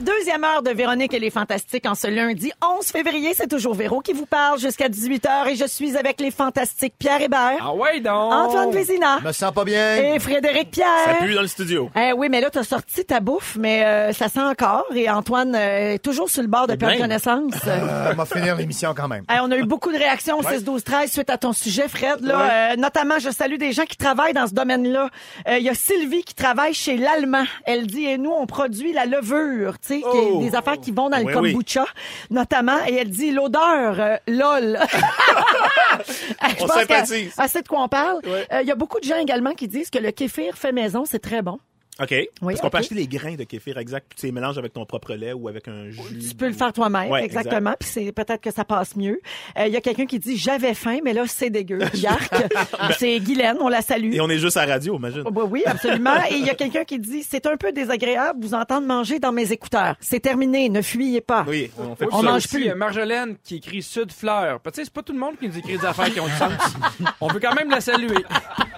Deuxième heure de Véronique et les Fantastiques en ce lundi 11 février. C'est toujours Véro qui vous parle jusqu'à 18h et je suis avec les Fantastiques Pierre Hébert, Ah ouais, donc! Antoine Vézina me sens pas bien. et Frédéric Pierre. Ça pue dans le studio. Eh oui, mais là, t'as sorti ta bouffe, mais euh, ça sent encore. Et Antoine euh, est toujours sur le bord de perdre bien. connaissance. Euh, on va finir l'émission quand même. Eh, on a eu beaucoup de réactions au 6 12 13 suite à ton sujet, Fred. Là, Euh, notamment, je salue des gens qui travaillent dans ce domaine-là. Euh, Il y a Sylvie qui travaille chez l'Allemand. Elle dit, et nous, on produit la levure, tu sais, qui est Oh. des affaires qui vont dans le oui. kombucha, notamment. Et elle dit, l'odeur, euh, lol. Je On pense sympathise. sait de quoi on parle. Euh, Il Ouais. y a beaucoup de gens également qui disent que le kéfir fait maison, c'est très bon. OK. Oui, Parce qu'on ok. peut acheter les grains de kéfir exact, puis tu les mélanges avec ton propre lait ou avec un jus. Tu peux le faire toi-même, Ouais, exactement. Puis c'est peut-être que ça passe mieux. Euh, Il y a quelqu'un qui dit j'avais faim, mais là c'est dégueu. Yark. c'est Guylaine, on la salue. Et on est juste à la radio, imagine. Oui, oui, absolument. Et il y a quelqu'un qui dit c'est un peu désagréable vous entendre manger dans mes écouteurs. C'est terminé, ne fuyez pas. Oui, on fait On mange aussi, plus. euh, Marjolaine qui écrit Sud Fleur. Tu sais, c'est pas tout le monde qui nous écrit des affaires qui ont du sens. On veut quand même la saluer.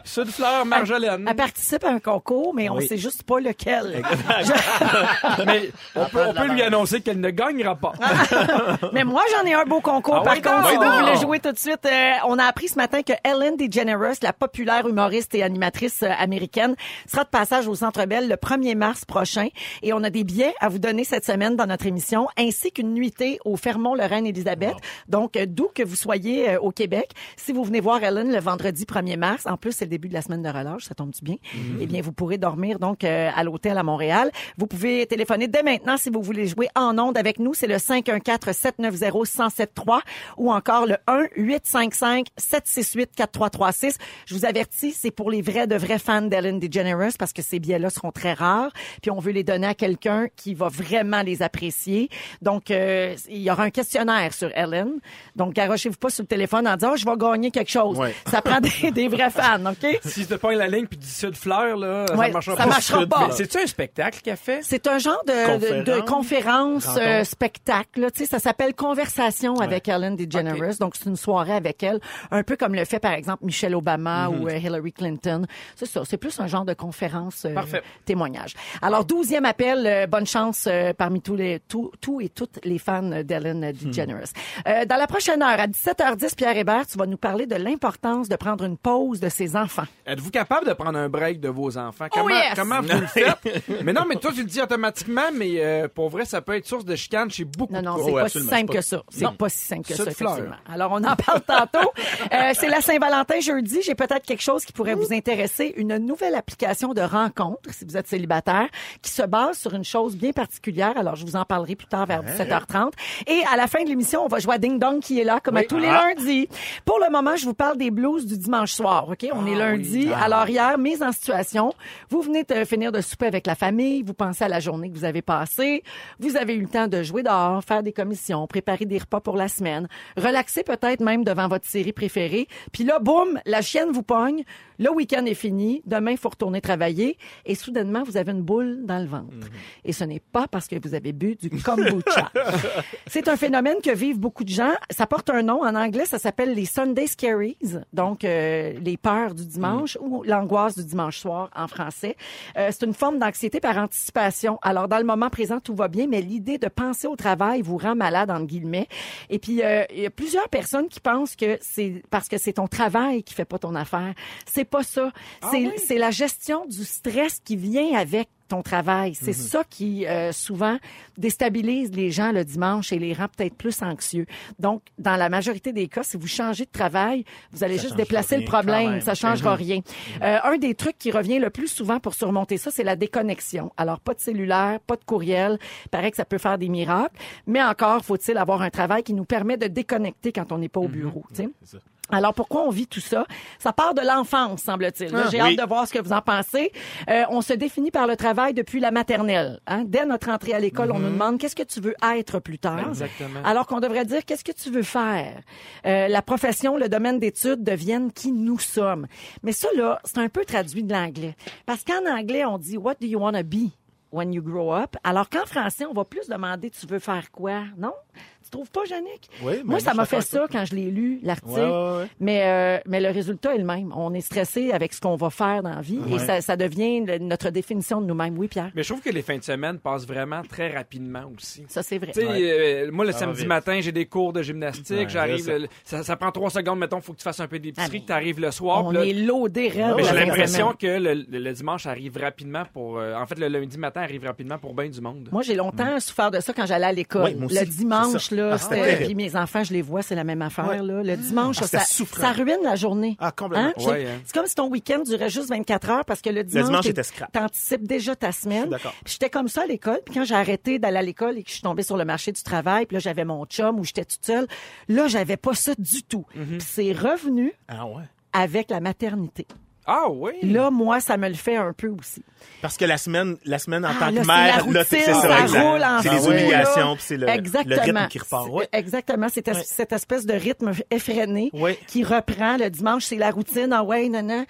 Sud Fleur, Marjolaine. Elle participe à un concours, mais on Oui. sait juste pas lequel. Mais on peut, on peut lui annoncer qu'elle ne gagnera pas. Mais moi, j'en ai un beau concours. Ah Par oui, contre, donc? si vous Oui, donc? voulez jouer tout de suite, euh, on a appris ce matin que Ellen DeGeneres, la populaire humoriste et animatrice euh, américaine, sera de passage au Centre Bell le 1er mars prochain. Et on a des billets à vous donner cette semaine dans notre émission, ainsi qu'une nuitée au Fermont le Reine Élisabeth. Donc, euh, d'où que vous soyez euh, au Québec, si vous venez voir Ellen le vendredi 1er mars, en plus c'est le début de la semaine de relâche, ça tombe du bien. Eh bien, vous pourrez dormir donc euh, à l'hôtel à Montréal. Vous pouvez téléphoner dès maintenant si vous voulez jouer en ondes avec nous. C'est le 514-790-1073 ou encore le 1-855-768-4336. Je vous avertis, c'est pour les vrais de vrais fans d'Ellen DeGeneres parce que ces billets-là seront très rares. Puis on veut les donner à quelqu'un qui va vraiment les apprécier. Donc, euh, il y aura un questionnaire sur Ellen. Donc, garochez-vous pas sur le téléphone en disant, oh, je vais gagner quelque chose. Ouais. Ça prend des, des vrais fans, OK? Si tu te pognes la ligne puis tu dis Sud Fleur, là, Ouais, ça marchera ça pas. marchera pas. C'est-tu un spectacle qu'elle fait? C'est un genre de, de, de conférence, euh, spectacle. là. Tu sais, ça s'appelle Conversation avec Ellen DeGeneres. Donc, c'est une soirée avec elle, un peu comme le fait, par exemple, Michelle Obama ou euh, Hillary Clinton. C'est ça, c'est plus un genre de conférence euh, Parfait. témoignage. Alors, douzième appel, euh, bonne chance euh, parmi tous les tous tous et toutes les fans d'Ellen DeGeneres. Euh, dans la prochaine heure, à 17h10, Pierre Hébert, tu vas nous parler de l'importance de prendre une pause de ses enfants. Êtes-vous capable de prendre un break de vos enfants? Comment, Oh, yes! comment vous le faites? mais non, mais toi, tu le dis automatiquement, mais euh, pour vrai, ça peut être source de chicane chez beaucoup Non, de non, couples. c'est ouais, pas si simple pas- que ça. C'est Non. pas si simple que Ça effectivement. Alors, on en parle tantôt. Euh, c'est la Saint-Valentin jeudi. J'ai peut-être quelque chose qui pourrait vous intéresser. Une nouvelle application de rencontre, si vous êtes célibataire, qui se base sur une chose bien particulière. Alors, je vous en parlerai plus tard vers 17h30. Et à la fin de l'émission, on va jouer à Ding Dong qui est là, comme à tous les lundis. Pour le moment, je vous parle des blues du dimanche soir. OK? On est lundi. Alors, hier, mise en situation. Vous venez de finir de souper avec la famille. Vous pensez à la journée que vous avez passée. Vous avez eu le temps de jouer dehors, faire des commissions, préparer des repas pour la semaine, relaxer peut-être même devant votre série préférée. Puis là, boum, la chienne vous pogne. Le week-end est fini. Demain, il faut retourner travailler. Et soudainement, vous avez une boule dans le ventre. Et ce n'est pas parce que vous avez bu du kombucha. C'est un phénomène que vivent beaucoup de gens. Ça porte un nom. En anglais, ça s'appelle les Sunday Scaries. Donc, euh, les peurs du dimanche ou l'angoisse du dimanche soir en français. Euh, c'est une forme d'anxiété par anticipation. Alors, dans le moment présent, tout va bien, mais l'idée de penser au travail vous rend malade, entre guillemets. Et puis, euh, il y a plusieurs personnes qui pensent que c'est parce que c'est ton travail qui fait pas ton affaire. C'est pas ça. C'est c'est la gestion du stress qui vient avec ton travail. C'est ça qui euh, souvent déstabilise les gens le dimanche et les rend peut-être plus anxieux. Donc, dans la majorité des cas, si vous changez de travail, vous allez juste déplacer le problème. Ça changera rien. Euh, un des trucs qui revient le plus souvent pour surmonter ça, c'est la déconnexion. Alors, pas de cellulaire, pas de courriel. Il paraît que ça peut faire des miracles. Mais encore, faut-il avoir un travail qui nous permet de déconnecter quand on n'est pas au bureau. tu sais. Alors, pourquoi on vit tout ça? Ça part de l'enfance, semble-t-il. Là, J'ai oui. hâte de voir ce que vous en pensez. Euh, on se définit par le travail depuis la maternelle. Hein? Dès notre entrée à l'école, on nous demande qu'est-ce que tu veux être plus tard. Exactement. Alors qu'on devrait dire qu'est-ce que tu veux faire? Euh, la profession, le domaine d'études deviennent qui nous sommes. Mais ça, là, c'est un peu traduit de l'anglais. Parce qu'en anglais, on dit What do you want to be? When you grow up? Alors qu'en français, on va plus demander tu veux faire quoi, non? Tu trouves pas, Yannick? Oui, mais Moi, ça m'a fait ça quand je l'ai lu, l'article. Ouais, ouais, ouais. Mais, euh, mais le résultat est le même. On est stressé avec ce qu'on va faire dans la vie et ça, ça devient le- notre définition de nous-mêmes. Oui, Pierre? Mais je trouve que les fins de semaine passent vraiment très rapidement aussi. Ça, c'est vrai. Euh, moi, le samedi matin, j'ai des cours de gymnastique. Ouais, J'arrive, ça, ça prend trois secondes, mettons, faut que tu fasses un peu d'épicerie, Ah, tu arrives le soir. On là- est loadé, raide. j'ai l'impression que le, le- le dimanche arrive rapidement pour. euh, en fait, le lundi matin arrive rapidement pour bien du monde. Moi, j'ai longtemps souffert de ça quand j'allais à l'école. Le dimanche. Là, Ah, c'était puis mes enfants, je les vois, c'est la même affaire. Ouais. Là. Le dimanche, Ah, ça, ça ruine la journée. Ah, complètement. Hein? Ouais, hein. C'est comme si ton week-end durait juste 24 heures parce que le dimanche, scrap. t'anticipes déjà ta semaine. d'accord. Puis j'étais comme ça à l'école. Puis quand j'ai arrêté d'aller à l'école et que je suis tombée sur le marché du travail, puis là, j'avais mon chum ou j'étais toute seule, là, j'avais pas ça du tout. Mhm. Puis c'est revenu Ah ouais. avec la maternité. Ah oui! Là, moi, ça me le fait un peu aussi. Parce que la semaine, la semaine en Ah, tant là, que c'est mère, c'est ça, ça roule en C'est les obligations, c'est le, rythme qui repart. Ouais. Exactement. C'est Ouais. cette espèce de rythme effréné Ouais. qui reprend le dimanche. C'est la routine. Ah ouais, non, non.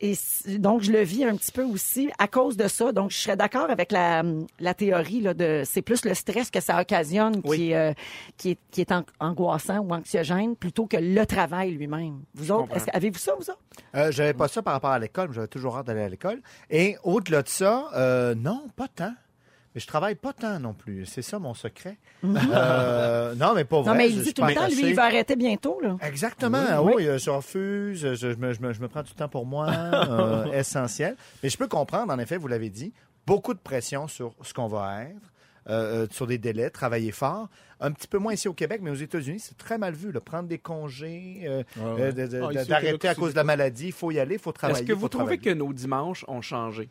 Et donc, je le vis un petit peu aussi à cause de ça. Donc, je serais d'accord avec la, la théorie là, de c'est plus le stress que ça occasionne Oui. qui, est, euh, qui est, qui est an- angoissant ou anxiogène plutôt que le travail lui-même. Vous autres, avez-vous ça, vous autres? Euh, j'avais pas ça par rapport à l'école, mais j'avais toujours hâte d'aller à l'école. Et au-delà de ça, euh, non, pas tant. Mais je travaille pas tant non plus. C'est ça mon secret. Euh, non, mais pas vrai. non, mais il dit tout le temps, lui, il va arrêter bientôt. Là. Exactement. Oui, Oui, euh, je refuse. Je, je me, je me- je me prends du temps pour moi. euh, essentiel. Mais je peux comprendre, en effet, vous l'avez dit, beaucoup de pression sur ce qu'on va être, euh, sur des délais, travailler fort. Un petit peu moins ici au Québec, mais aux États-Unis, c'est très mal vu. là. Prendre des congés, euh, Ouais, ouais. euh, de- de- Ah, d'arrêter à cause de la maladie. Il faut y aller, il faut travailler. Est-ce que vous trouvez travailler. que nos dimanches ont changé?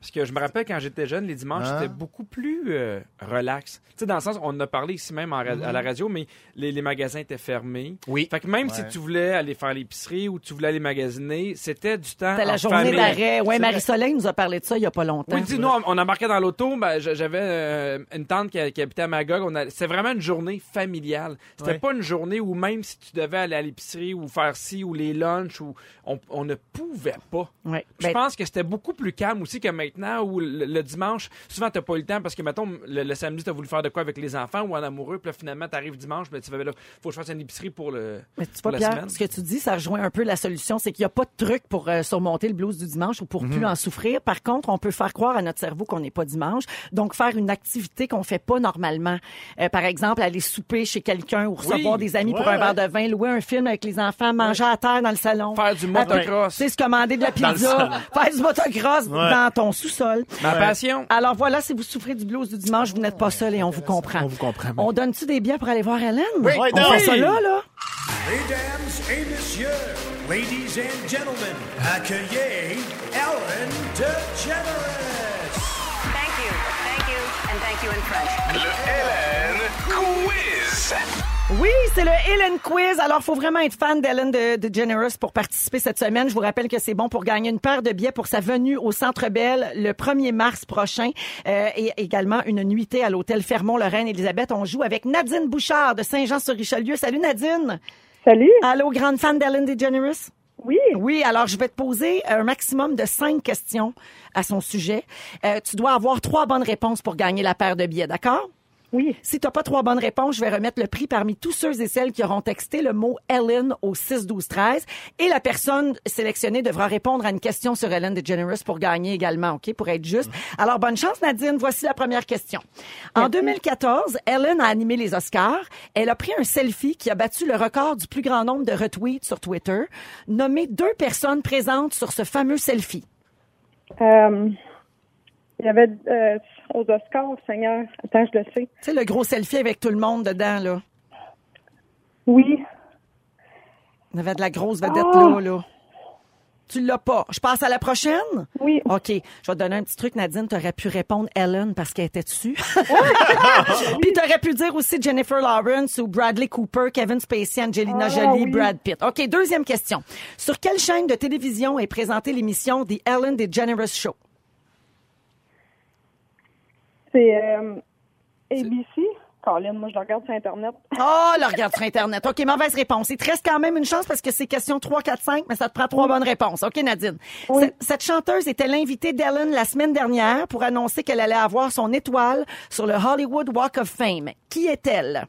Parce que je me rappelle quand j'étais jeune, les dimanches, Hein? c'était beaucoup plus euh, relax. Tu sais, dans le sens, on en a parlé ici même en ra- à la radio, mais les, les magasins étaient fermés. Oui. Fait que même si Ouais. tu voulais aller faire l'épicerie ou tu voulais aller magasiner, c'était du temps C'était la en journée famille. d'arrêt. Ouais, C'est Marie-Soleil nous a parlé de ça il y a pas longtemps. Oui, dis, nous, on, on embarquait dans l'auto. Ben, J'avais euh, une tante qui, qui habitait à Magog. On a- C'était vraiment une journée familiale. C'était Ouais. pas une journée où même si tu devais aller à l'épicerie ou faire ci ou les lunchs, ou on, on ne pouvait pas. Ouais. Je Ben, pense que c'était beaucoup plus calme aussi que maintenant où le, le dimanche, souvent t'as pas eu le temps parce que mettons le, le samedi t'as voulu faire de quoi avec les enfants ou en amoureux, puis là finalement t'arrives dimanche, mais tu vas là, faut que je fasse une épicerie pour le Mais tu vois, la Pierre, semaine. ce que tu dis, ça rejoint un peu la solution, c'est qu'il n'y a pas de truc pour euh, surmonter le blues du dimanche ou pour Mhm. plus en souffrir. Par contre, on peut faire croire à notre cerveau qu'on n'est pas dimanche, donc faire une activité qu'on fait pas normalement. Euh, par exemple, aller souper chez quelqu'un ou recevoir Oui. des amis pour un ouais. verre de vin, louer un film avec les enfants, manger à terre dans le salon. Faire du motocross. Tu sais, se commander de la pizza, faire du motocross Ouais. dans ton sous-sol. Ma passion. Alors voilà, si vous souffrez du blues du dimanche, vous n'êtes pas seul et on vous comprend. On vous comprend. On donne-tu des biens pour aller voir Hélène? Oui. On Oui, fait ça là, là? Mesdames et messieurs, ladies and gentlemen, accueillez Ellen DeGeneres. Thank you, thank you, and thank you in French. Oui, c'est le Ellen Quiz. Alors, faut vraiment être fan d'Ellen de, de Generous pour participer cette semaine. Je vous rappelle que c'est bon pour gagner une paire de billets pour sa venue au Centre Bell le 1er mars prochain euh, et également une nuitée à l'hôtel Fermont-Lorraine Elisabeth. On joue avec Nadine Bouchard de Saint-Jean-sur-Richelieu. Salut Nadine. Salut. Allô, grande fan d'Ellen DeGeneres? Oui. Oui, alors je vais te poser un maximum de cinq questions à son sujet. Euh, tu dois avoir trois bonnes réponses pour gagner la paire de billets, d'accord? Oui. Si tu n'as pas trois bonnes réponses, je vais remettre le prix parmi tous ceux et celles qui auront texté le mot Ellen au 6 12 13 et la personne sélectionnée devra répondre à une question sur Ellen DeGeneres pour gagner également, OK, pour être juste. Alors bonne chance Nadine, voici la première question. En 2014, Ellen a animé les Oscars. Elle a pris un selfie qui a battu le record du plus grand nombre de retweets sur Twitter. Nommez deux personnes présentes sur ce fameux selfie. Euh, il y avait euh, aux Oscars, Seigneur. Attends, je le sais. Tu sais le gros selfie avec tout le monde dedans là. Oui. Il y avait de la grosse vedette Ah! là, là. Tu l'as pas. Je passe à la prochaine? Oui. OK. Je vais te donner un petit truc, Nadine. Tu aurais pu répondre Ellen parce qu'elle était dessus. Puis tu aurais pu dire aussi Jennifer Lawrence ou Bradley Cooper, Kevin Spacey, Angelina Ah, Jolie, oui. Brad Pitt. OK, deuxième question. Sur quelle chaîne de télévision est présentée l'émission The Ellen DeGeneres Show? C'est euh, ABC. Colin, moi, je le regarde sur Internet. Oh, le regarde sur Internet. OK, mauvaise réponse. Il te reste quand même une chance parce que c'est question 3, 4, 5, mais ça te prend trois bonnes réponses. OK, Nadine. Oui. Cette, cette chanteuse était l'invitée d'Ellen la semaine dernière pour annoncer qu'elle allait avoir son étoile sur le Hollywood Walk of Fame. Qui est-elle?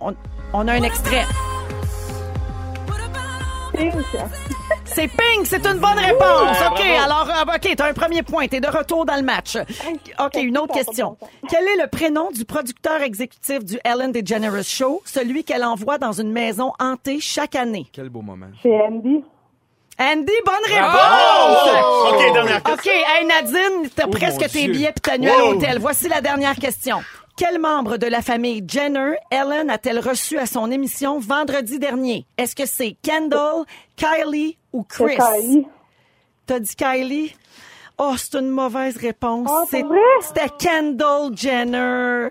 On, on a un extrait. Pink. C'est Pink, c'est une bonne réponse. OK, alors, euh, OK, t'as un premier point. T'es de retour dans le match. OK, une autre question. Quel est le prénom du producteur exécutif du Ellen DeGeneres Show, celui qu'elle envoie dans une maison hantée chaque année? Quel beau moment. C'est Andy. Andy, bonne réponse! OK, dernière question. OK, hey Nadine, t'as Oh, presque tes billets puis ta nuit à l'hôtel. Voici la dernière question. Quel membre de la famille Jenner Ellen a-t-elle reçu à son émission vendredi dernier? Est-ce que c'est Kendall, Kylie ou Chris? Kylie. T'as dit Kylie? Oh, c'est une mauvaise réponse. Ah, C'est-? C'était Kendall Jenner.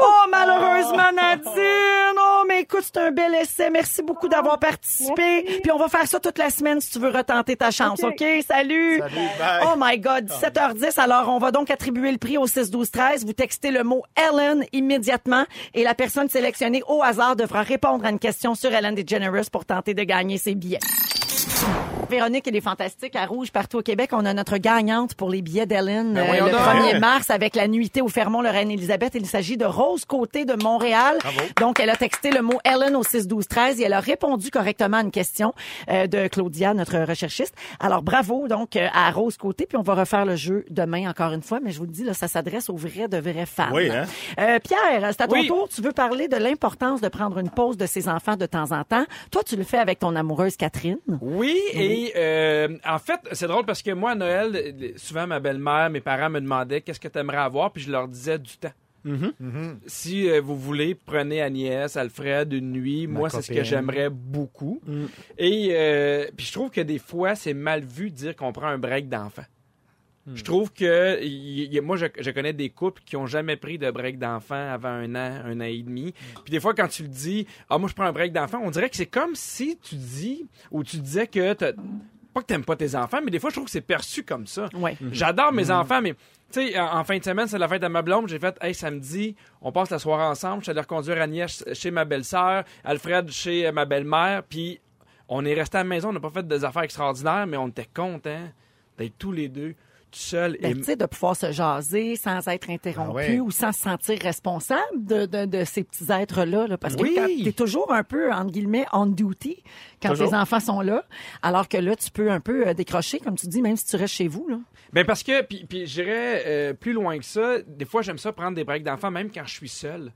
Oh, malheureusement, Nadine. Oh, mais écoute, c'est un bel essai. Merci beaucoup d'avoir participé. Merci. Puis on va faire ça toute la semaine si tu veux retenter ta chance. OK? OK? Salut. Salut, bye. Oh my God, 17h10. Alors, on va donc attribuer le prix au 6 12 13. Vous textez le mot Ellen immédiatement et la personne sélectionnée au hasard devra répondre à une question sur Ellen DeGeneres pour tenter de gagner ses billets. Véronique et les Fantastiques à Rouge partout au Québec. On a notre gagnante pour les billets d'Ellen euh, le donc. 1er mars avec la nuitée au Fermont le Reine Élisabeth. Il s'agit de Rose Côté de Montréal. Donc, elle a texté le mot Ellen au 6 12 13 et elle a répondu correctement à une question euh, de Claudia, notre recherchiste. Alors, bravo donc euh, à Rose Côté. Puis on va refaire le jeu demain encore une fois. Mais je vous le dis, là, ça s'adresse aux vrais de vrais fans. Oui, hein? Euh, Pierre, c'est à ton Oui. tour. Tu veux parler de l'importance de prendre une pause de ses enfants de temps en temps. Toi, tu le fais avec ton amoureuse Catherine. Oui, et euh, en fait, c'est drôle parce que moi, à Noël, euh, souvent ma belle-mère, mes parents me demandaient qu'est-ce que tu aimerais avoir, puis je leur disais du temps. Si euh, vous voulez, prenez Agnès, Alfred une nuit. Ma Moi, c'est ce que j'aimerais beaucoup. Et euh, puis je trouve que des fois, c'est mal vu de dire qu'on prend un break d'enfant. Je trouve que moi, je, je connais des couples qui ont jamais pris de break d'enfant avant un an, un an et demi. Puis des fois, quand tu le dis, ah moi je prends un break d'enfant, on dirait que c'est comme si tu dis ou tu disais que t'as- pas que t'aimes pas tes enfants, mais des fois, je trouve que c'est perçu comme ça. Ouais. J'adore mes enfants, mais tu sais, en, en fin de semaine, c'est la fête à ma blonde. J'ai fait, hey, samedi, on passe la soirée ensemble. Je suis allé reconduire Agnès chez ma belle-sœur, Alfred chez ma belle-mère, puis on est resté à la maison. On n'a pas fait des affaires extraordinaires, mais on était contents d'être tous les deux, tout seuls. Ben, et tu sais, de pouvoir se jaser sans être interrompu Ah ouais. ou sans se sentir responsable de, de, de ces petits êtres-là. là. parce Oui. que tu es toujours un peu, entre guillemets, on duty quand Toujours. tes enfants sont là. Alors que là, tu peux un peu euh, décrocher, comme tu dis, même si tu restes chez vous. Là. Ben parce que, puis, puis j'irais euh, plus loin que ça. Des fois, j'aime ça prendre des breaks d'enfants, même quand je suis seul.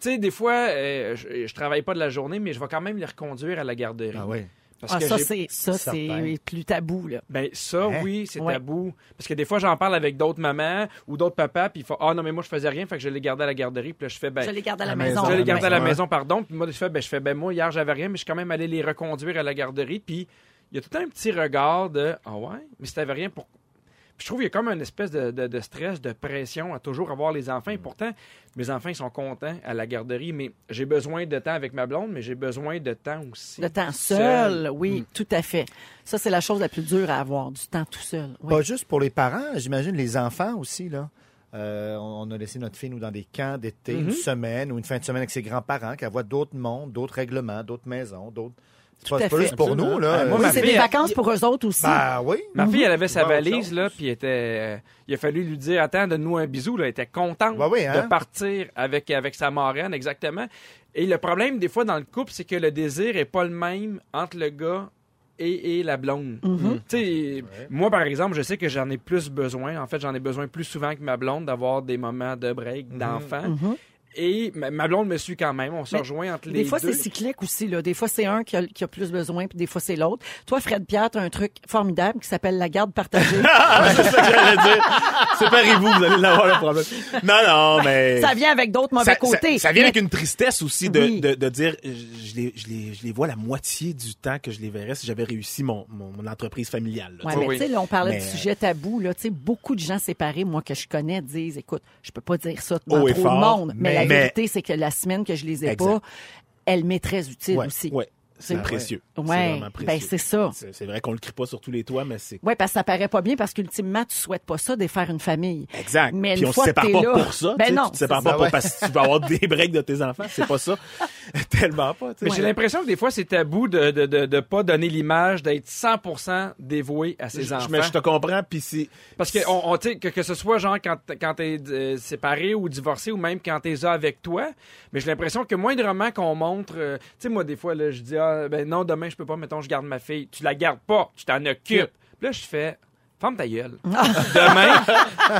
Tu sais, des fois, euh, je, je travaille pas de la journée, mais je vais quand même les reconduire à la garderie. Ah oui. Parce Ah, que ça, c'est ça, c'est plus tabou. Là. Ben ça, Hein? oui, c'est Ouais. tabou. Parce que des fois, j'en parle avec d'autres mamans ou d'autres papas, puis ils font Ah non, mais moi, je faisais rien, fait que je les gardais à la garderie, puis là, je fais Ben. je les garde à la, maison. je les gardais à la Ouais. maison, pardon. Puis moi, je fais, ben, je fais, ben, moi, hier, j'avais rien, mais je suis quand même allé les reconduire à la garderie. Puis il y a tout un petit regard de, ah ouais, mais si t'avais rien pour. Puis je trouve qu'il y a comme une espèce de, de- de stress, de pression à toujours avoir les enfants. Et pourtant, mes enfants, ils sont contents à la garderie, mais j'ai besoin de temps avec ma blonde, mais j'ai besoin de temps aussi. Le temps seul, Seul. oui, tout à fait. Ça, c'est la chose la plus dure à avoir, du temps tout seul. Oui. Pas juste pour les parents, j'imagine les enfants aussi, là. Euh, on on a laissé notre fille, nous, dans des camps d'été, une semaine ou une fin de semaine avec ses grands-parents, qu'elle voit d'autres mondes, d'autres règlements, d'autres maisons, d'autres. C'est pas, juste pour nous, là. Euh, moi, Oui, ma c'est des vacances pour eux autres aussi. Ben oui. Ma fille, elle avait sa valise, là, puis était, euh, il a fallu lui dire, attends, donne-nous un bisou, là. Elle était contente oui, hein? de partir avec, avec sa marraine, exactement. Et le problème, des fois, dans le couple, c'est que le désir est pas le même entre le gars et, et la blonde. Mm-hmm. Tu sais, moi, par exemple, je sais que j'en ai plus besoin. En fait, j'en ai besoin plus souvent que ma blonde d'avoir des moments de break, d'enfant. Et ma, blonde me suit quand même. On se rejoint entre les Des fois, deux. c'est cyclique aussi. Là. Des fois, c'est un qui a, qui a plus besoin, puis des fois, c'est l'autre. Toi, Fred Pierre, tu as un truc formidable qui s'appelle la garde partagée. c'est ça que j'allais dire. Séparez-vous, vous allez l'avoir le problème. Non, non, mais. ça vient avec d'autres mauvais ça, côtés. ça- ça vient Mais- avec une tristesse aussi de, Oui. de, de dire je les, je, les, je les vois la moitié du temps que je les verrais si j'avais réussi mon, mon, mon entreprise familiale. là, Ouais, mais Oui. tu sais, là, on parlait Mais, du sujet tabou. Là, tu sais, beaucoup de gens séparés, moi, que je connais, disent, écoute, je peux pas dire ça devant et trop de monde. Mais, mais- la mais- vérité, c'est que la semaine que je les ai Exact. pas, elle m'est très utile Ouais, aussi. ouais. C'est précieux. C'est Ouais, vraiment précieux. ben c'est ça. C'est c'est vrai qu'on le crie pas sur tous les toits, mais c'est Oui, parce que ça paraît pas bien parce qu'ultimement, tu souhaites pas ça, défaire une famille. Exact. Mais Puis une on fois se que sépare pas là- pour ça. Ben tu sais, non, tu te sépares c'est pas ça, pour- ouais. parce que tu vas avoir des breaks de tes enfants. C'est pas ça. Tellement pas. Mais j'ai l'impression que des fois, c'est tabou de de, de, de pas donner l'image d'être 100% dévoué à ses Je- enfants. mais je te comprends, puis c'est... Parce que, on, on, que, que ce soit genre quand, quand t'es euh, séparé ou divorcé ou même quand t'es avec toi, mais j'ai l'impression que moindrement qu'on montre, euh, tu sais, moi, des fois, là, je dis, ah, ben non, demain, je peux pas, mettons, je garde ma fille. Tu la gardes pas, tu t'en occupes. Puis là, je fais, ferme ta gueule. demain,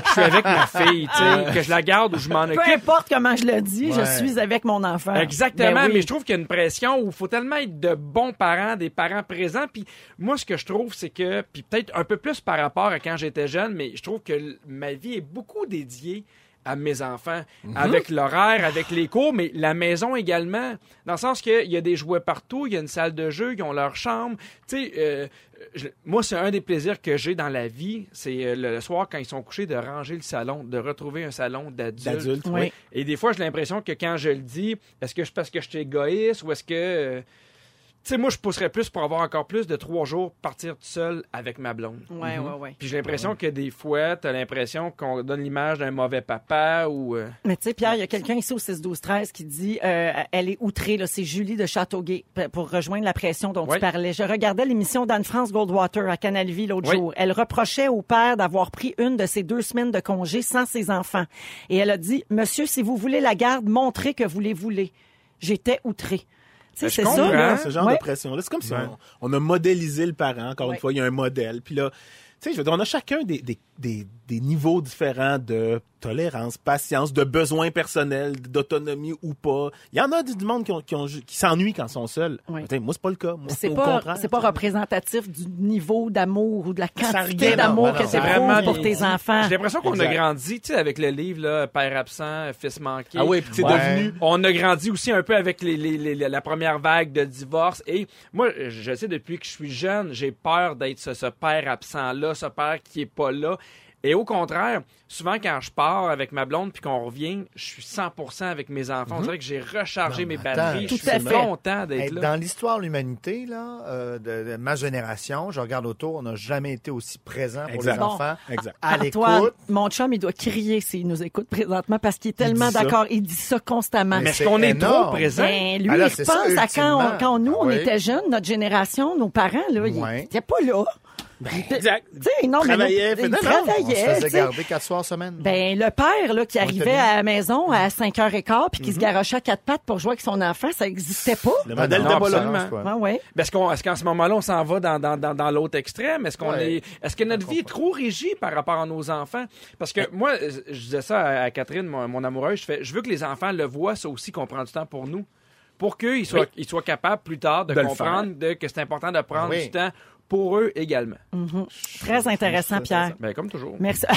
je suis avec ma fille, tu sais, que je la garde ou je m'en Peu occupe. importe comment je le dis, je suis avec mon enfant. Exactement, Ben oui. mais je trouve qu'il y a une pression où il faut tellement être de bons parents, des parents présents. Puis moi, ce que je trouve, c'est que, puis peut-être un peu plus par rapport à quand j'étais jeune, mais je trouve que ma vie est beaucoup dédiée à mes enfants, avec l'horaire, avec les cours, mais la maison également, dans le sens qu'il y a des jouets partout, il y a une salle de jeu, ils ont leur chambre. Tu sais, euh, je- moi, c'est un des plaisirs que j'ai dans la vie, c'est euh, le soir, quand ils sont couchés, de ranger le salon, de retrouver un salon d'adultes. Oui. Et des fois, j'ai l'impression que quand je le dis, est-ce que je parce que je suis égoïste ou est-ce que. euh, tu sais, moi, je pousserais plus pour avoir encore plus de trois jours partir tout seul avec ma blonde. Ouais, ouais, ouais. Puis j'ai l'impression que des fois, t'as l'impression qu'on donne l'image d'un mauvais papa ou. euh, Mais tu sais, Pierre, il y a quelqu'un ici au 6-12-13 qui dit euh, elle est outrée, là, c'est Julie de Châteauguay, pour rejoindre la pression dont Oui. tu parlais. Je regardais l'émission d'Anne-France Goldwater à Canal Vie l'autre Oui. jour. Elle reprochait au père d'avoir pris une de ses deux semaines de congé sans ses enfants. Et elle a dit Monsieur, si vous voulez la garde, montrez que vous les voulez. J'étais outrée. C'est comprends. ça, ce genre Ouais. de pression-là. C'est comme si on, on a modélisé le parent. Encore Ouais. une fois, il y a un modèle. Puis là, tu sais, je veux dire, on a chacun des, des, des, des niveaux différents de tolérance, patience, de besoins personnels, d'autonomie ou pas. Il y en a du monde qui, ont- qui, ont- qui s'ennuient quand ils sont seuls. Oui. Attends, moi, c'est pas le cas. Moi, C'est pas, c'est représentatif du niveau d'amour ou de la quantité d'amour non, que tu vraiment pour tes enfants. J'ai l'impression qu'on a grandi, tu sais, avec le livre, là, Père absent, Fils manqué. Ah oui, puis c'est Ouais. devenu... On a grandi aussi un peu avec les, les- les- la première vague de divorce. Et moi, je sais, depuis que je suis jeune, j'ai peur d'être ce, ce père absent-là, ce père qui est pas là. Et au contraire, souvent quand je pars avec ma blonde puis qu'on revient, je suis 100% avec mes enfants. On dirait que j'ai rechargé Non, mes attends, batteries. tout je suis à fait. content d'être Hey, là. dans l'histoire de l'humanité, là, euh, de, de ma génération, je regarde autour, on n'a jamais été aussi présent pour Exact. les enfants. Exact. À l'écoute. mon chum, il doit crier s'il nous écoute présentement parce qu'il est tellement d'accord. Il dit ça constamment. Mais est-ce c'est qu'on est trop présent? Ben, lui, il c'est pense ça, à quand, nous, Ah on oui. était jeunes, notre génération, nos parents, là, ils Ouais. n'étaient pas là. Il- exact. Tu sais, non, mais Travaillait, non, non, On se faisait garder quatre soirs semaine. Ben, le père, là, qui arrivait à la maison à 5h15 puis Mhm. qui se garochait à quatre pattes pour jouer avec son enfant, ça n'existait pas. Le Ah, modèle non, de là. absolument. Ouais. Ben, Est-ce qu'on, est-ce qu'en ce moment-là, on s'en va dans, dans, dans, dans l'autre extrême? Est-ce qu'on Ouais. est, est-ce que notre vie est trop régie par rapport à nos enfants? Parce que moi, je disais ça à, à Catherine, mon, mon amoureuse, je fais, je veux que les enfants le voient, ça aussi, qu'on prend du temps pour nous. Pour qu'ils soient, ils soient capables plus tard de, comprendre de, que c'est important de prendre Ah oui. du temps pour eux également. Très intéressant, Pierre. Ben, comme toujours. Merci.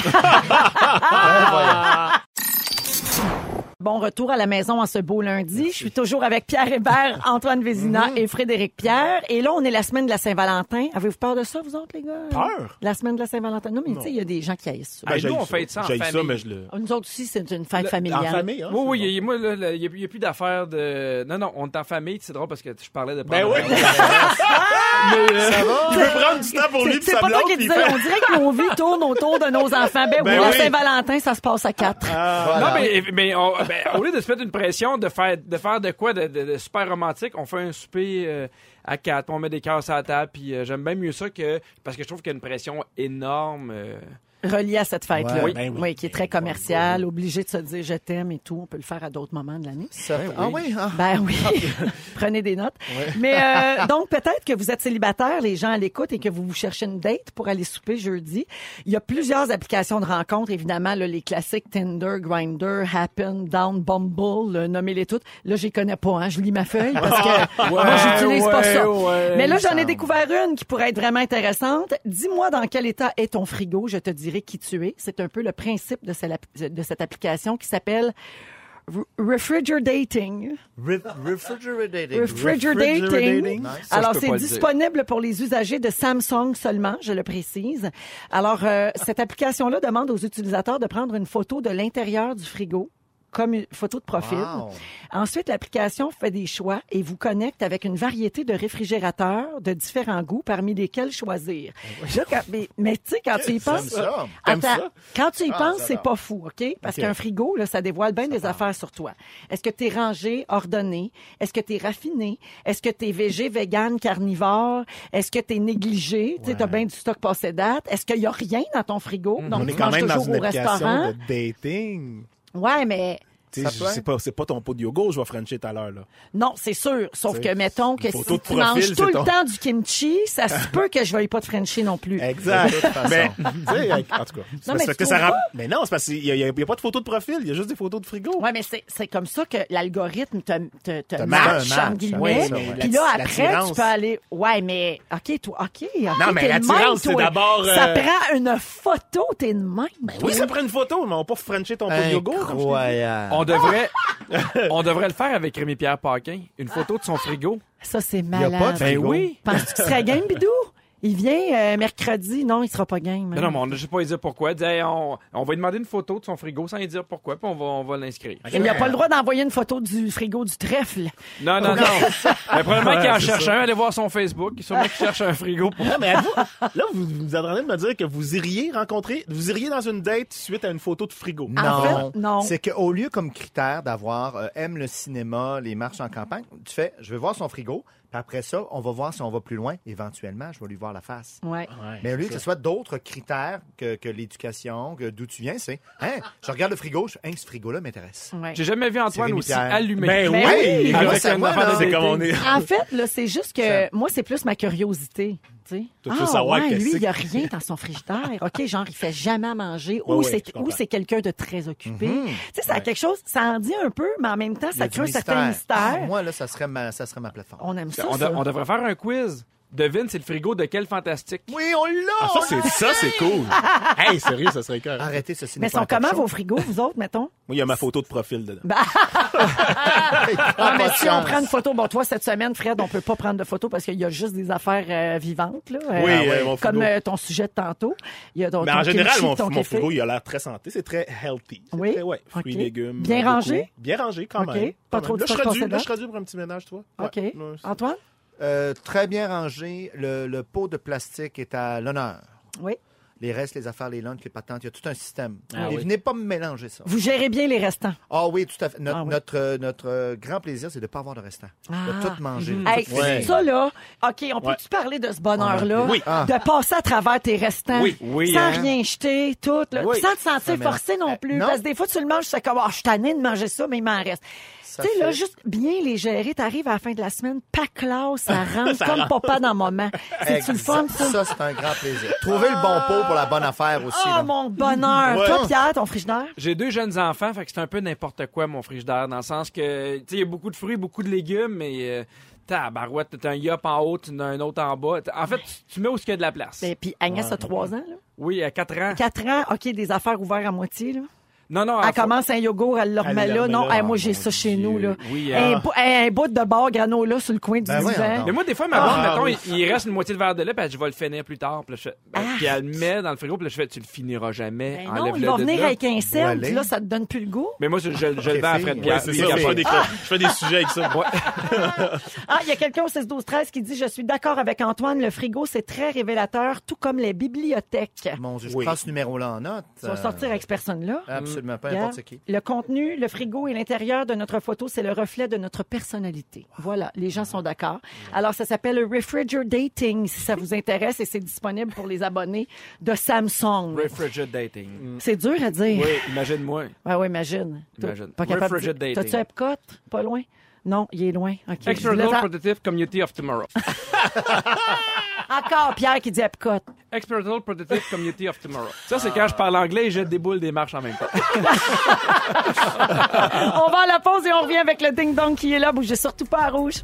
Ah, Bon retour à la maison en ce beau lundi. Je suis toujours avec Pierre Hébert, Antoine Vézina et Frédéric Pierre. Et là, on est la semaine de la Saint-Valentin. Avez-vous peur de ça, vous autres, les gars? Peur? La semaine de la Saint-Valentin. Non, mais tu sais, il y a des gens qui haïssent ça. Ben, j'haïs nous, on fête ça en ça, famille. mais je le... Nous autres aussi, c'est une fête En familiale. famille, hein? Oui, oui, bon. il y a- moi, il n'y a, a plus d'affaires de. Non, non, on est en famille. C'est drôle parce que je parlais de. Ben oui. Mais, euh, Il veut prendre du temps pour lui C'est pas toi qui disais, on dirait que nos vies tournent autour de nos enfants. Ben, Ben oui, la oui. Saint-Valentin, ça se passe à quatre. Ah, Non, mais, mais on- ben, au lieu de se mettre une pression de faire de, faire de quoi de, de- de super romantique, on fait un souper euh, à quatre, on met des cœurs sur la table, puis euh, j'aime bien mieux ça que parce que je trouve qu'il y a une pression énorme. Euh, relié à cette fête-là. Ouais, ben oui. oui, qui est très commerciale, obligé de se dire je t'aime et tout. On peut le faire à d'autres moments de l'année. Ça- Ah oui, ah. Ben oui, prenez des notes. Mais euh, donc peut-être que vous êtes célibataire, les gens à l'écoute, et que vous vous cherchez une date pour aller souper jeudi. Il y a plusieurs applications de rencontres, évidemment, là, les classiques Tinder, Grinder, Happen, Down, Bumble, là, nommez-les toutes. Là, je les connais pas, hein, je lis ma feuille parce que moi, j'utilise pas ouais, ça. ouais, Mais là, j'en ai découvert une qui pourrait être vraiment intéressante. Dis-moi dans quel état est ton frigo, je te dirai qui tu es. C'est un peu le principe de cette, app- de cette application qui s'appelle Re- Refrigerating. Re- refrigerating. Refrigerating. Ça, Alors, c'est dire. disponible pour les usagers de Samsung seulement, je le précise. Alors, euh, cette application-là demande aux utilisateurs de prendre une photo de l'intérieur du frigo comme une photo de profil. Wow. Ensuite, l'application fait des choix et vous connecte avec une variété de réfrigérateurs de différents goûts, parmi lesquels choisir. Là, quand- mais mais tu sais, quand tu y penses... ça. T'aimes Attends, ça? quand tu y Ah, penses, c'est pas fou, OK? Parce qu'un frigo, là, ça dévoile bien des affaires sur toi. Est-ce que tu es rangé, ordonné? Est-ce que tu es raffiné? Est-ce que tu es végé, vegan, carnivore? Est-ce que tu es négligé? Tu t'as bien du stock passé date. Est-ce qu'il y a rien dans ton frigo? Donc, On est quand même dans une au application restaurant? de dating. Ouais, mais Tu c'est pas, c'est pas ton pot de yogourt, je vais frencher tout à l'heure, là. non, c'est sûr. Sauf que, mettons que si tu profil, manges tout le ton- temps du kimchi, ça se peut que je veuille pas te frencher non plus. Exact. De toute façon. Mais, tu sais, en tout cas. c'est mais parce que ça? Mais non, c'est parce qu'il y, a- pas de photo de profil, il y a juste des photos de frigo. Ouais, mais c'est, c'est comme ça que l'algorithme te, te, te match, match, guillemets. oui. Puis là, après, tu peux aller... Ouais, mais... OK, toi, OK, Non, mais l'attirance, même, c'est d'abord, Ça euh, prend une photo, t'es de même. Oui, ça prend une photo, mais on va pas frencher ton pot de yogourt. t'ai dit. Incroyable. On devrait, on devrait le faire avec Rémi-Pierre Paquin. Une photo de son frigo. Ça, c'est a malade. pas de Ben frigo. oui. Penses-tu qu'il serait game, Bidou? Il vient euh, mercredi. Non, il sera pas game. Non, non, mais on ne pas lui dire pourquoi. Il dit, Hey, on, on va lui demander une photo de son frigo sans lui dire pourquoi, puis on va, on va l'inscrire. Il n'a pas le droit d'envoyer une photo du frigo du trèfle. Non, non, non. Mais probablement qu'il en cherche ça. un. Allez voir son Facebook. Sûrement qu'il cherche un frigo pour... Non, mais êtes-vous- là, vous, vous êtes en train de me dire que vous iriez rencontrer, vous iriez dans une date suite à une photo de frigo. En Non, fait, non. c'est qu'au lieu comme critère d'avoir euh, aime le cinéma, les marches en campagne, tu fais je vais voir son frigo, après ça, on va voir si on va plus loin. Éventuellement, je vais lui voir la face. Ouais. Mais au lieu que ce soit d'autres critères que, que l'éducation, que d'où tu viens, c'est hein, je regarde le frigo, je, hein, ce frigo-là m'intéresse. Ouais. J'ai jamais vu Antoine aussi allumé. Ben Ben oui! oui. Ah, ça là. C'est dating. comme on est. En fait, là, c'est juste que moi, c'est plus ma curiosité. Ah, savoir ouais, lui, il n'y a rien dans son frigidaire. OK, genre, il fait jamais à manger. Ouais, ou ouais, c'est quelqu'un de très occupé. Mhm. Tu sais, ça a quelque chose, ça en dit un peu, mais en même temps, ça crée un certain mystère. Ah, moi, là, ça serait ma, ça serait ma plateforme. On aime ça, On, ça. de- on devrait faire un quiz. Devine, c'est le frigo de quel fantastique? Oui, on l'a! Ah, ça, c'est, ça, c'est cool. hey, sérieux, ça serait cœur. Arrêtez ceci. Mais n'est pas sont comment vos frigos, vous autres, mettons? Moi, il y a ma photo de profil dedans. Ah, mais si on prend une photo, bon, toi, cette semaine, Fred, on peut pas prendre de photo parce qu'il y a juste des affaires euh, vivantes, là. Oui, Euh, euh, mon Comme frigo. euh, ton sujet de tantôt. Il y a ton, Mais ton en général, kimchi, mon, ton mon café. frigo, il a l'air très santé. C'est très healthy. Oui? Très, ouais, fruits, Ok. légumes. Bien beaucoup. rangé? Bien rangé, quand Ok. même. Pas trop de Là, je serais dû, pour un petit ménage, toi. OK. Antoine? Euh, très bien rangé. Le, le pot de plastique est à l'honneur. Oui. Les restes, les affaires, les lunchs, les patentes, il y a tout un système. Ah Et oui. venez pas me mélanger ça. Vous gérez bien les restants. Ah oui, tout à fait. Notre, Ah oui. notre, euh, notre, euh, grand plaisir, c'est de ne pas avoir de restant. Ah. De tout manger. Mhm. tout Hey, finir. Ça, là, OK, on peut-tu Ouais. parler de ce bonheur-là? Oui. Ah. De passer à travers tes restants. Oui, oui, Sans hein. rien jeter, tout. Là, Oui. Sans te sentir forcé non plus. non. Parce que des fois, tu le manges, c'est comme, oh, je suis tanné de manger ça, mais il m'en reste. Ça Tu sais, là, juste bien les gérer, t'arrives à la fin de la semaine, pas classe, ça rentre Ça comme rentre. papa dans le moment. C'est-tu le fun, Exact. ça? c'est un grand plaisir. Trouver le bon pot pour la bonne affaire aussi. Oh, là. mon bonheur! Ouais. Toi, Pierre, ton frigidaire? J'ai deux jeunes enfants, fait que c'est un peu n'importe quoi, mon frigidaire, dans le sens que, tu sais, il y a beaucoup de fruits, beaucoup de légumes, mais euh, tabarouette, t'as un yop en haut, t'en as un autre en bas. En fait, tu, tu mets où il y a de la place. Et puis Agnès a trois ans, là. Oui, à 4 ans. Quatre ans, OK, des affaires ouvertes à moitié, là. Non, non, Elle commence un yogourt, elle le remet là. Non, là. hey, moi, Ah, j'ai ça chez Dieu. nous, là. Oui, un, hein. un bout de bar granola sur le coin du Ben divan. Mais moi, des fois, ma blonde, Ah, mettons, oui. il, il reste une moitié de verre de lait, puis je vais le finir plus tard. Puis, là, je fais, ben, Ah. puis elle le met dans le frigo, puis là, je fais, tu le finiras jamais. Ben non, il va venir là. avec un sel, puis là, ça te donne plus le goût. Mais moi, je, je, je le vends à. Fred Ouais, Pierre. c'est lui, ça, il je des, je fais des sujets avec ça. Ah, il y a quelqu'un au 16 12 13 qui dit je suis d'accord avec Antoine, le frigo c'est très révélateur tout comme les bibliothèques. Mon Dieu, je prends ce numéro-là en note. Tu vas sortir avec cette personne-là. Absolument, qui. Le contenu, le frigo et l'intérieur de notre photo, c'est le reflet de notre personnalité. Voilà, les gens sont d'accord. Alors, ça s'appelle Refrigerating, Dating, si ça vous intéresse, et c'est disponible pour les abonnés de Samsung. Refrigerating. C'est dur à dire. Oui, imagine-moi. Ah oui, imagine. Imagine. Pas capable de Refrigerating. dire. T'as-tu Epcot? Pas loin? Non, il est loin. OK. External Je voulais- Protective Community of Tomorrow. Encore Pierre qui dit Epcot. Experimental Protective Community of Tomorrow. Ça, c'est quand je parle anglais et je déboule des marches en même temps. On va à la pause et on revient avec le ding-dong qui est là. Bougez surtout pas à rouge.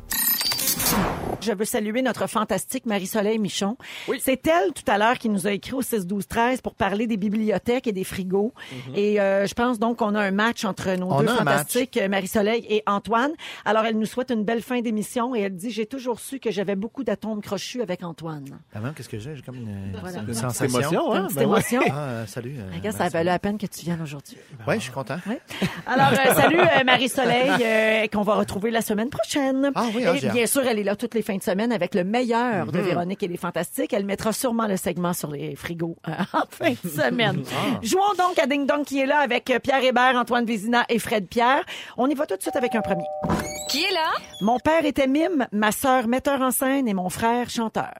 Je veux saluer notre fantastique Marie-Soleil Michon. Oui. C'est elle, tout à l'heure, qui nous a écrit au 6-12-13 pour parler des bibliothèques et des frigos. Et euh, je pense donc qu'on a un match entre nos On deux fantastiques, euh, Marie-Soleil et Antoine. Alors, elle nous souhaite une belle fin d'émission et elle dit « J'ai toujours su que j'avais beaucoup d'atomes crochus avec Antoine. Ah, même, qu'est-ce que j'ai? J'ai comme une, Voilà. une sensation. émotion, hein? une Ben ouais. Ah, salut. euh, Regarde, ça valait la peine que tu viennes aujourd'hui. Ouais, je suis content. Alors, euh, salut euh, Marie-Soleil, euh, qu'on va retrouver la semaine prochaine. Ah oui, ah, Et bien sûr, elle est là toutes les fins de semaine avec le meilleur Mhm. de Véronique et les Fantastiques. Elle mettra sûrement le segment sur les frigos euh, en fin de semaine. Ah. Jouons donc à Ding Dong qui est là avec Pierre Hébert, Antoine Vézina et Fred Pierre. On y va tout de suite avec un premier. Qui est là? Mon père était mime, ma sœur metteur en scène et mon frère chanteur.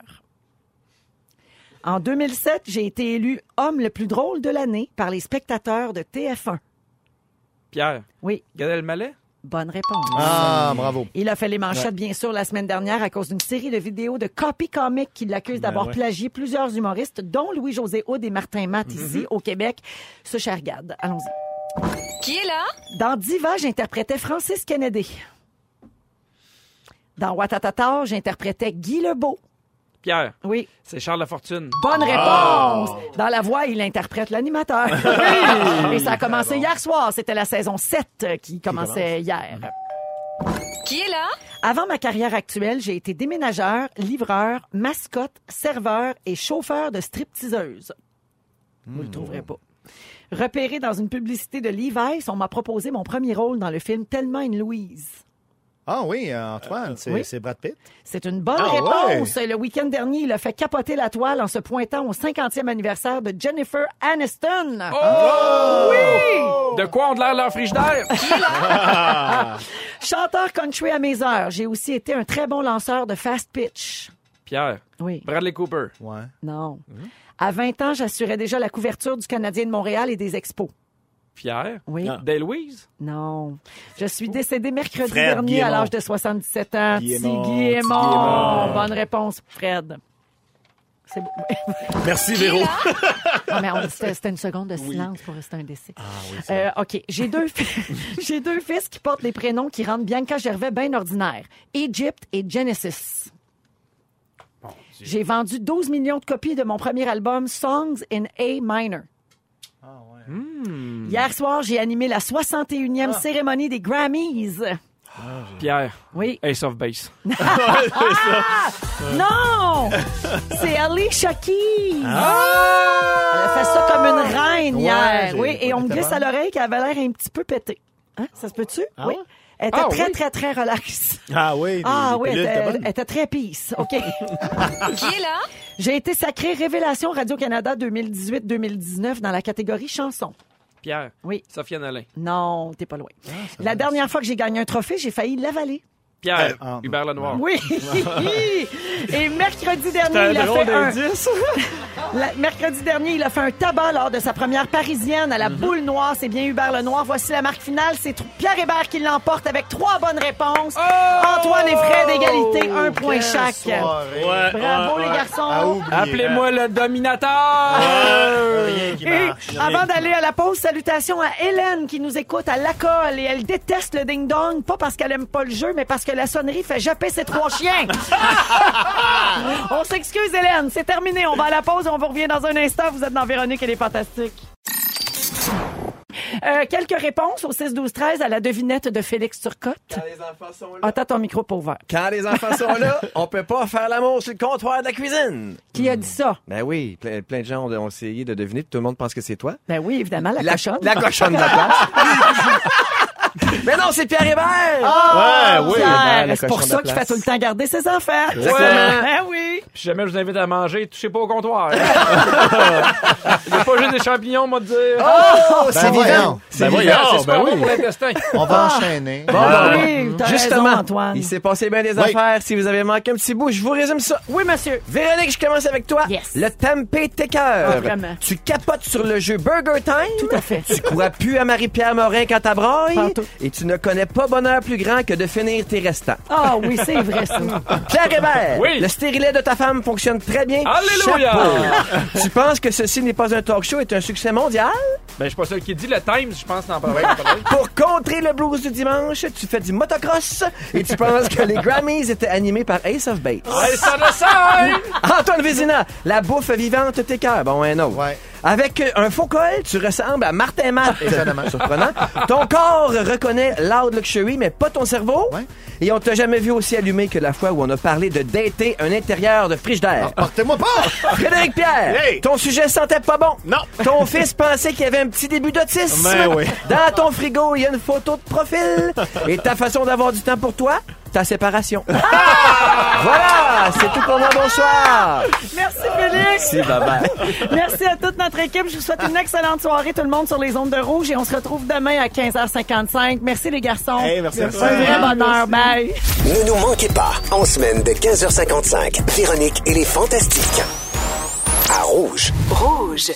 En 2007, j'ai été élu homme le plus drôle de l'année par les spectateurs de TF1. Pierre, Oui, Gad Elmaleh? Bonne réponse. Ah, bravo. Il a fait les manchettes, bien sûr, la semaine dernière à cause d'une série de vidéos de copy comic qui l'accusent d'avoir ouais. plagié plusieurs humoristes, dont Louis-José Houd et Martin Matt, ici, au Québec. Ce cher Gad. Allons-y. Qui est là? Dans Diva, j'interprétais Francis Kennedy. Dans Watatata, j'interprétais Guy Lebeau. Pierre, Oui. c'est Charles Lafortune. Bonne réponse! Dans la voix, il interprète l'animateur. Oui! Et ça a commencé hier soir. C'était la saison 7 euh, qui commençait hier. Qui est là? Avant ma carrière actuelle, j'ai été déménageur, livreur, mascotte, serveur et chauffeur de stripteaseuse. Vous le trouverez pas. Repéré dans une publicité de Levi's, on m'a proposé mon premier rôle dans le film Tellement une Louise. Ah oui, euh, Antoine, c'est oui. c'est Brad Pitt. C'est une bonne Ah réponse. Le week-end dernier, il a fait capoter la toile en se pointant au 50e anniversaire de Jennifer Aniston. Oh! Oui! De quoi ont de l'air leur frigidaire? Chanteur country à mes heures. J'ai aussi été un très bon lanceur de fast pitch. Pierre, Oui. Bradley Cooper. Ouais. Non. À 20 ans, j'assurais déjà la couverture du Canadien de Montréal et des expos. Pierre? Oui. Ah. Day-Louise. Non. Je suis décédé mercredi Fred dernier à l'âge de 77 ans. Guillemot. Guillemot. Bonne réponse, Fred. C'est beau. Merci, Véro. Ah, mais on- c'était c'était une seconde de silence pour rester un décès. Euh, OK. J'ai deux, fi- j'ai deux fils qui portent les prénoms qui rendent Bianca Gervais bien ordinaire. Egypt et Genesis. J'ai vendu 12 millions de copies de mon premier album Songs in A Minor. Hier soir, j'ai animé la 61e cérémonie des Grammys. Pierre. Oui. Ace of Base. Non! C'est Alicia Keys. Elle a fait ça comme une reine Ouais, hier. Oui, et on me glisse à l'oreille qu'elle avait l'air un petit peu pétée. Hein? Ça se peut-tu? Ah oui. ouais? Elle était Ah très, oui? très, très relaxe. Ah oui. Ah oui, elle était, bonnes. elle était très peace. OK? Qui est là? J'ai été sacrée Révélation Radio-Canada 2018-2019 dans la catégorie chanson. Pierre. Oui. Sofiane Alain. Non, t'es pas loin. la dernière fois que j'ai gagné un trophée, j'ai failli l'avaler. Pierre. Ah. Hubert Lenoir. Oui. Et mercredi dernier, il a fait un. La- mercredi dernier, il a fait un tabac lors de sa première parisienne à la boule noire. C'est bien Hubert Lenoir. Voici la marque finale. C'est Pierre Hébert qui l'emporte avec trois bonnes réponses. Antoine et Fred, égalité, un point Quelle chaque. Ouais, Bravo ouais, les garçons. Appelez-moi le dominateur! Rien qui Et avant d'aller à la pause, salutations à Hélène qui nous écoute à Lacolle et elle déteste le ding-dong, pas parce qu'elle aime pas le jeu, mais parce que la sonnerie fait japper ses trois chiens. on s'excuse Hélène, c'est terminé. On va à la pause, on vous revient dans un instant. Vous êtes dans Véronique, elle est fantastique. Euh, quelques réponses au 6-12-13 à la devinette de Félix Turcotte. les enfants sont là. Attends, ton micro pas ouvert. Quand les enfants sont là, on peut pas faire l'amour sur le comptoir de la cuisine. Qui a dit ça? Ben oui, plein, plein de gens ont, ont essayé de deviner, tout le monde pense que c'est toi. Ben oui, évidemment, la, La, cochonne. la cochonne de la place. Mais non, c'est Pierre Hébert! Ah, Ouais, oui. C'est pour ça qu'il fait tout le temps garder ses enfants. Exactement. Ben oui. Si jamais je vous invite à manger, touchez pas au comptoir. Il n'y a pas juste des champignons, moi, de dire. Oh, c'est ben vivant. voyons. c'est ben vivant, c'est super ben bon oui. pour l'intestin. On va enchaîner. Bon, Ah bon, oui, t'as Justement, raison, Antoine. il s'est passé bien des Oui. affaires. Si vous avez manqué un petit bout, je vous résume ça. Oui, monsieur. Véronique, je commence avec toi. Yes. Le tempeh Taker. Ah, vraiment. Tu capotes sur le jeu Burger Time. Tout à fait. Tu crois plus à Marie-Pierre Morin quand t'as. Et tu ne connais pas bonheur plus grand que de finir tes restants. Ah oui, c'est vrai ça. Pierre Hébert, Oui. le stérilet de ta femme fonctionne très bien. Alléluia! Chapeau. tu penses que ceci n'est pas un talk show est un succès mondial? Ben, je suis pas sûr qui dit le Times, je pense, n'en parler. Pour contrer le blues du dimanche, tu fais du motocross et tu penses que les Grammys étaient animés par Ace of Base. Le sait! Antoine Vézina, la bouffe vivante t'écœure. Bon, un autre. Ouais. Avec un faux col, tu ressembles à Martin Matt. Surprenant. Ton corps reconnaît Loud Luxury, mais pas ton cerveau. Ouais. Et on t'a jamais vu aussi allumé que la fois où on a parlé de dater un intérieur de frigidaire. Partez-moi pas! Frédéric Pierre, Hey! ton sujet sentait pas bon. Non. Ton fils pensait qu'il y avait un petit début d'autisme. Ben oui. Dans ton frigo, il y a une photo de profil. Et ta façon d'avoir du temps pour toi, ta séparation. voilà, c'est tout pour moi. Bonsoir. Merci Félix. Merci, bye bye. Merci à toute notre équipe. Je vous souhaite une excellente soirée tout le monde sur les ondes de rouge et on se retrouve demain à 15h55. Merci les garçons. Hey, merci à toi. Un vrai bonheur. Bye. Ne nous manquez pas, en semaine de 15h55, Véronique et les Fantastiques. À Rouge. Rouge.